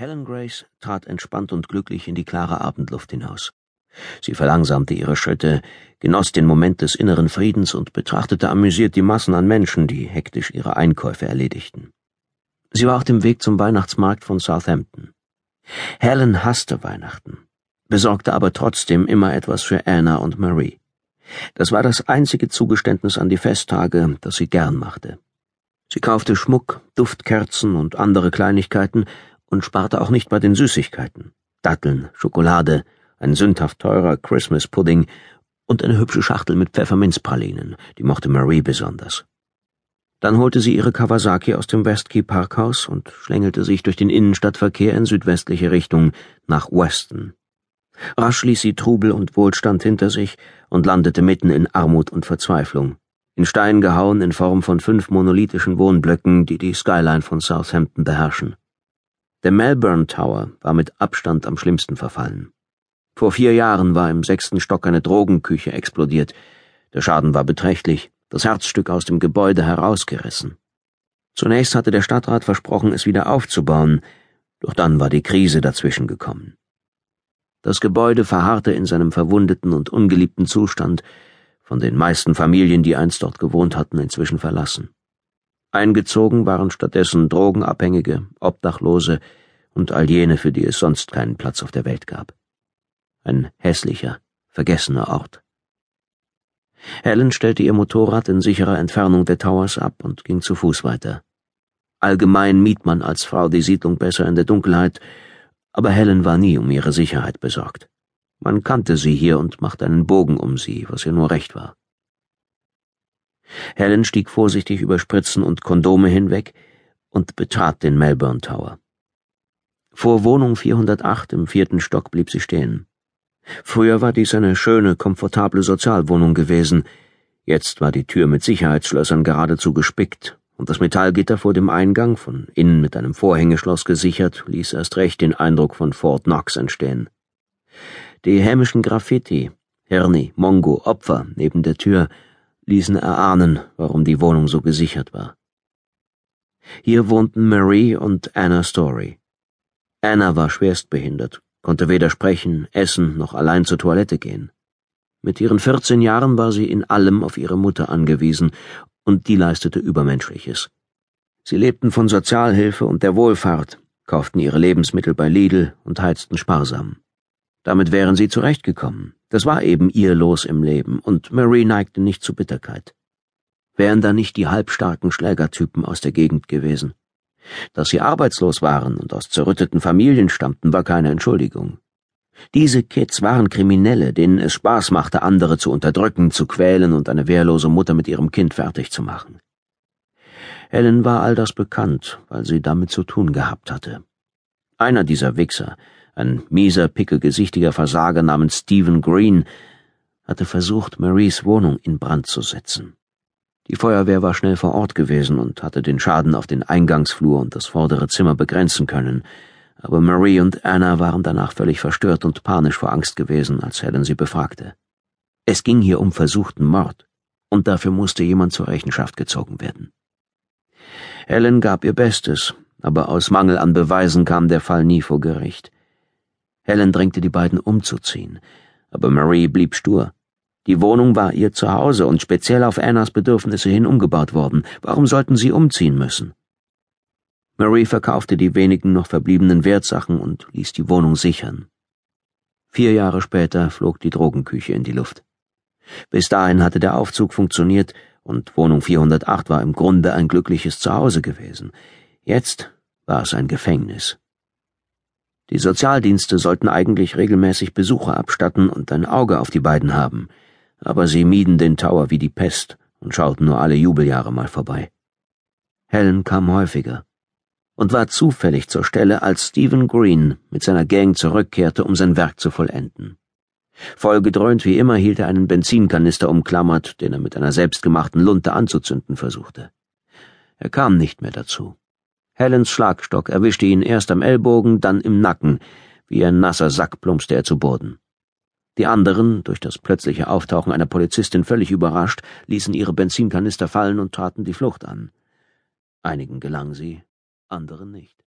Helen Grace trat entspannt und glücklich in die klare Abendluft hinaus. Sie verlangsamte ihre Schritte, genoss den Moment des inneren Friedens und betrachtete amüsiert die Massen an Menschen, die hektisch ihre Einkäufe erledigten. Sie war auf dem Weg zum Weihnachtsmarkt von Southampton. Helen hasste Weihnachten, besorgte aber trotzdem immer etwas für Anna und Marie. Das war das einzige Zugeständnis an die Festtage, das sie gern machte. Sie kaufte Schmuck, Duftkerzen und andere Kleinigkeiten und sparte auch nicht bei den Süßigkeiten. Datteln, Schokolade, ein sündhaft teurer Christmas Pudding und eine hübsche Schachtel mit Pfefferminzpralinen, die mochte Marie besonders. Dann holte sie ihre Kawasaki aus dem Westkey Parkhaus und schlängelte sich durch den Innenstadtverkehr in südwestliche Richtung nach Weston. Rasch ließ sie Trubel und Wohlstand hinter sich und landete mitten in Armut und Verzweiflung, in Stein gehauen in Form von fünf monolithischen Wohnblöcken, die die Skyline von Southampton beherrschen. Der Melbourne Tower war mit Abstand am schlimmsten verfallen. Vor vier Jahren war im sechsten Stock eine Drogenküche explodiert. Der Schaden war beträchtlich, das Herzstück aus dem Gebäude herausgerissen. Zunächst hatte der Stadtrat versprochen, es wieder aufzubauen, doch dann war die Krise dazwischen gekommen. Das Gebäude verharrte in seinem verwundeten und ungeliebten Zustand, von den meisten Familien, die einst dort gewohnt hatten, inzwischen verlassen. Eingezogen waren stattdessen Drogenabhängige, Obdachlose und all jene, für die es sonst keinen Platz auf der Welt gab. Ein hässlicher, vergessener Ort. Helen stellte ihr Motorrad in sicherer Entfernung der Towers ab und ging zu Fuß weiter. Allgemein mied man als Frau die Siedlung besser in der Dunkelheit, aber Helen war nie um ihre Sicherheit besorgt. Man kannte sie hier und machte einen Bogen um sie, was ihr nur recht war. Helen stieg vorsichtig über Spritzen und Kondome hinweg und betrat den Melbourne Tower. Vor Wohnung 408 im vierten Stock blieb sie stehen. Früher war dies eine schöne, komfortable Sozialwohnung gewesen. Jetzt war die Tür mit Sicherheitsschlössern geradezu gespickt, und das Metallgitter vor dem Eingang, von innen mit einem Vorhängeschloss gesichert, ließ erst recht den Eindruck von Fort Knox entstehen. Die hämischen Graffiti, Hirni, Mongo, Opfer neben der Tür ließen erahnen, warum die Wohnung so gesichert war. Hier wohnten Marie und Anna Story. Anna war schwerstbehindert, konnte weder sprechen, essen noch allein zur Toilette gehen. Mit ihren 14 Jahren war sie in allem auf ihre Mutter angewiesen, und die leistete Übermenschliches. Sie lebten von Sozialhilfe und der Wohlfahrt, kauften ihre Lebensmittel bei Lidl und heizten sparsam. Damit wären sie zurechtgekommen. Das war eben ihr Los im Leben, und Marie neigte nicht zu Bitterkeit. Wären da nicht die halbstarken Schlägertypen aus der Gegend gewesen? Dass sie arbeitslos waren und aus zerrütteten Familien stammten, war keine Entschuldigung. Diese Kids waren Kriminelle, denen es Spaß machte, andere zu unterdrücken, zu quälen und eine wehrlose Mutter mit ihrem Kind fertig zu machen. Helen war all das bekannt, weil sie damit zu tun gehabt hatte. Einer dieser Wichser, ein mieser, pickelgesichtiger Versager namens Stephen Green, hatte versucht, Maries Wohnung in Brand zu setzen. Die Feuerwehr war schnell vor Ort gewesen und hatte den Schaden auf den Eingangsflur und das vordere Zimmer begrenzen können, aber Marie und Anna waren danach völlig verstört und panisch vor Angst gewesen, als Helen sie befragte. Es ging hier um versuchten Mord, und dafür musste jemand zur Rechenschaft gezogen werden. Helen gab ihr Bestes, aber aus Mangel an Beweisen kam der Fall nie vor Gericht. Helen drängte die beiden umzuziehen, aber Marie blieb stur. Die Wohnung war ihr Zuhause und speziell auf Annas Bedürfnisse hin umgebaut worden. Warum sollten sie umziehen müssen? Marie verkaufte die wenigen noch verbliebenen Wertsachen und ließ die Wohnung sichern. Vier Jahre später flog die Drogenküche in die Luft. Bis dahin hatte der Aufzug funktioniert und Wohnung 408 war im Grunde ein glückliches Zuhause gewesen. Jetzt war es ein Gefängnis. Die Sozialdienste sollten eigentlich regelmäßig Besucher abstatten und ein Auge auf die beiden haben, aber sie mieden den Tower wie die Pest und schauten nur alle Jubeljahre mal vorbei. Helen kam häufiger und war zufällig zur Stelle, als Stephen Green mit seiner Gang zurückkehrte, um sein Werk zu vollenden. Vollgedröhnt wie immer hielt er einen Benzinkanister umklammert, den er mit einer selbstgemachten Lunte anzuzünden versuchte. Er kam nicht mehr dazu. Helens Schlagstock erwischte ihn erst am Ellbogen, dann im Nacken, wie ein nasser Sack plumpste er zu Boden. Die anderen, durch das plötzliche Auftauchen einer Polizistin völlig überrascht, ließen ihre Benzinkanister fallen und traten die Flucht an. Einigen gelang sie, anderen nicht.